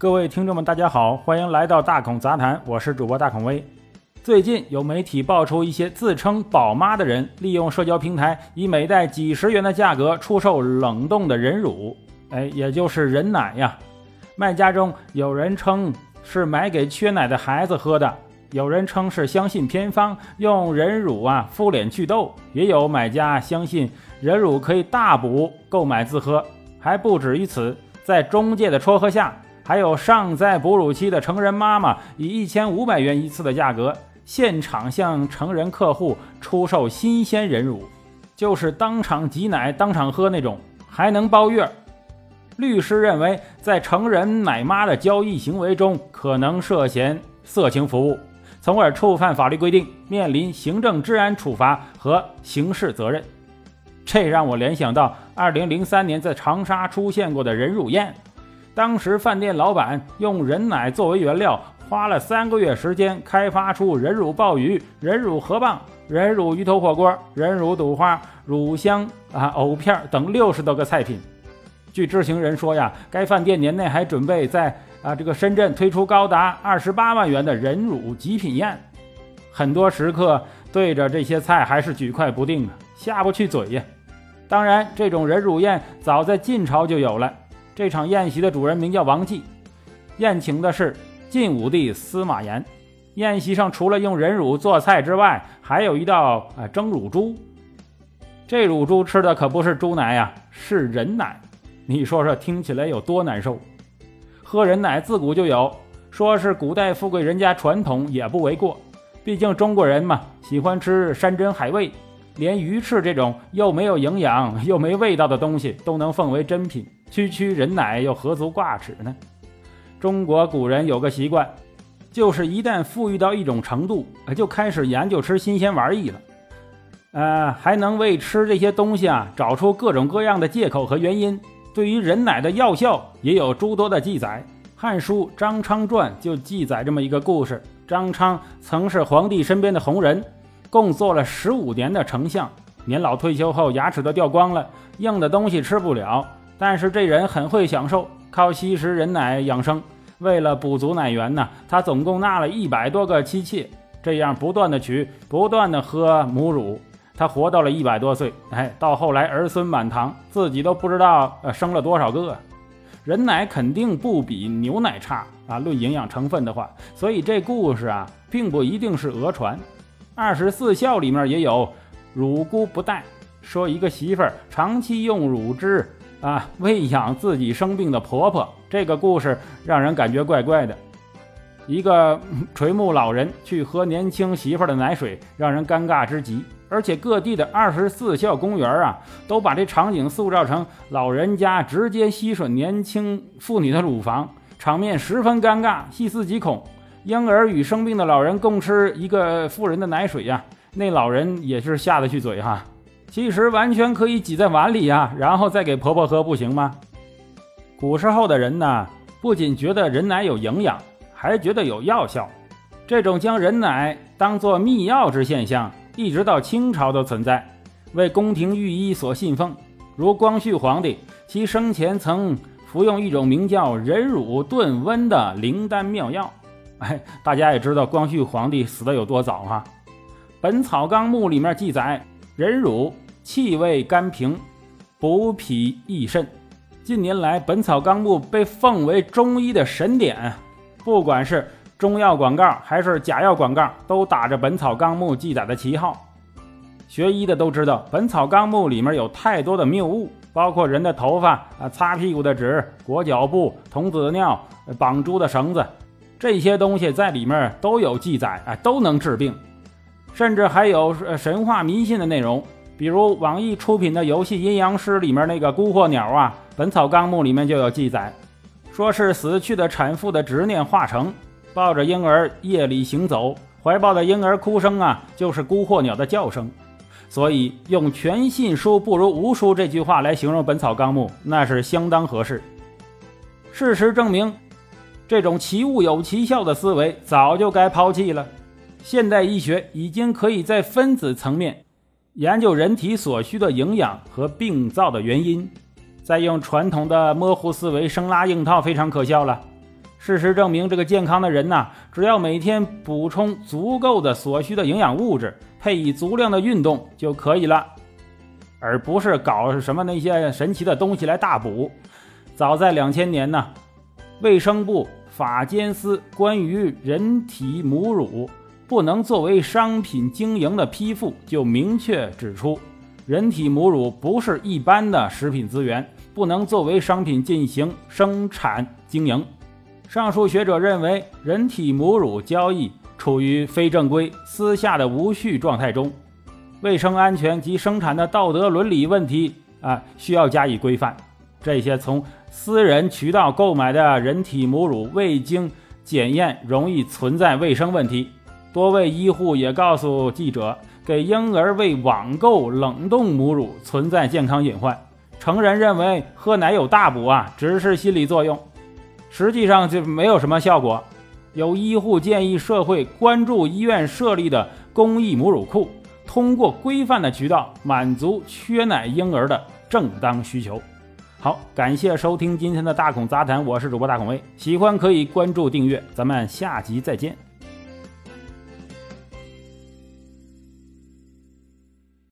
各位听众们，大家好，欢迎来到大孔杂谈，我是主播大孔威。最近有媒体爆出一些自称宝妈的人，利用社交平台以每袋几十元的价格出售冷冻的人乳，哎，也就是人奶呀。卖家中有人称是买给缺奶的孩子喝的，有人称是相信偏方，用人乳啊敷脸祛痘，也有买家相信人乳可以大补，购买自喝。还不止于此，在中介的撮合下，还有尚在哺乳期的成人妈妈以一千五百元一次的价格，现场向成人客户出售新鲜人乳，就是当场挤奶、当场喝那种，还能包月。律师认为，在成人奶妈的交易行为中，可能涉嫌色情服务，从而触犯法律规定，面临行政治安处罚和刑事责任。这让我联想到2003年在长沙出现过的人乳宴，当时饭店老板用人奶作为原料，花了三个月时间开发出人乳鲍鱼、人乳河蚌、人乳鱼头火锅、人乳肚花、乳香啊藕片等六十多个菜品。据知情人说呀，该饭店年内还准备在啊这个深圳推出高达二十八万元的人乳极品宴，很多食客对着这些菜还是举筷不定啊，下不去嘴呀。当然，这种人乳宴早在晋朝就有了。这场宴席的主人名叫王继，宴请的是晋武帝司马炎。宴席上除了用人乳做菜之外，还有一道啊蒸乳猪。这乳猪吃的可不是猪奶呀，是人奶。你说说，听起来有多难受？喝人奶自古就有，说是古代富贵人家传统也不为过。毕竟中国人嘛，喜欢吃山珍海味。连鱼翅这种又没有营养又没味道的东西都能奉为珍品，区区人奶又何足挂齿呢？中国古人有个习惯，就是一旦富裕到一种程度，就开始研究吃新鲜玩意了。呃，还能为吃这些东西啊找出各种各样的借口和原因。对于人奶的药效也有诸多的记载，《汉书·张昌传》就记载这么一个故事：张昌曾是皇帝身边的红人。共做了十五年的丞相，年老退休后牙齿都掉光了，硬的东西吃不了。但是这人很会享受，靠吸食人奶养生。为了补足奶源呢，他总共纳了一百多个妻妾，这样不断的取，不断的喝母乳。他活到了一百多岁，哎，到后来儿孙满堂，自己都不知道呃生了多少个。人奶肯定不比牛奶差啊，论营养成分的话，所以这故事啊，并不一定是讹传。二十四孝里面也有乳姑不待，说一个媳妇儿长期用乳汁啊喂养自己生病的婆婆，这个故事让人感觉怪怪的。一个垂暮老人去喝年轻媳妇的奶水，让人尴尬之极。而且各地的二十四孝公园啊，都把这场景塑造成老人家直接吸吮年轻妇女的乳房，场面十分尴尬，细思极恐。婴儿与生病的老人共吃一个妇人的奶水呀，那老人也是下得去嘴哈。其实完全可以挤在碗里呀，然后再给婆婆喝，不行吗？古时候的人呢，不仅觉得人奶有营养，还觉得有药效。这种将人奶当作秘药之现象，一直到清朝都存在，为宫廷御医所信奉。如光绪皇帝，其生前曾服用一种名叫人乳炖温的灵丹妙药。哎，大家也知道光绪皇帝死的有多早哈，《本草纲目》里面记载，人乳气味甘平，补脾益肾。近年来，《本草纲目》被奉为中医的神典，不管是中药广告还是假药广告，都打着《本草纲目》记载的旗号。学医的都知道，《本草纲目》里面有太多的谬误，包括人的头发啊、擦屁股的纸、裹脚布、童子尿、绑猪的绳子。这些东西在里面都有记载，啊，都能治病，甚至还有呃神话迷信的内容。比如网易出品的游戏《阴阳师》里面那个孤鹤鸟啊，《本草纲目》里面就有记载，说是死去的产妇的执念化成，抱着婴儿夜里行走，怀抱的婴儿哭声啊，就是孤鹤鸟的叫声。所以用“全信书不如无书”这句话来形容《本草纲目》，那是相当合适。事实证明。这种奇物有奇效的思维早就该抛弃了。现代医学已经可以在分子层面研究人体所需的营养和病灶的原因，再用传统的模糊思维生拉硬套非常可笑了。事实证明，这个健康的人呐，只要每天补充足够的所需的营养物质，配以足量的运动就可以了，而不是搞什么那些神奇的东西来大补。早在两千年呢，卫生部法监司关于人体母乳不能作为商品经营的批复就明确指出，人体母乳不是一般的食品资源，不能作为商品进行生产经营。上述学者认为，人体母乳交易处于非正规、私下的无序状态中，卫生安全及生产的道德伦理问题啊，需要加以规范。这些从私人渠道购买的人体母乳未经检验，容易存在卫生问题。多位医护也告诉记者，给婴儿喂网购冷冻母乳存在健康隐患。成人认为喝奶有大补啊，只是心理作用。实际上就没有什么效果。有医护建议社会关注医院设立的公益母乳库，通过规范的渠道满足缺奶婴儿的正当需求。好，感谢收听今天的大孔杂谈，我是主播大孔威，喜欢可以关注订阅，咱们下集再见。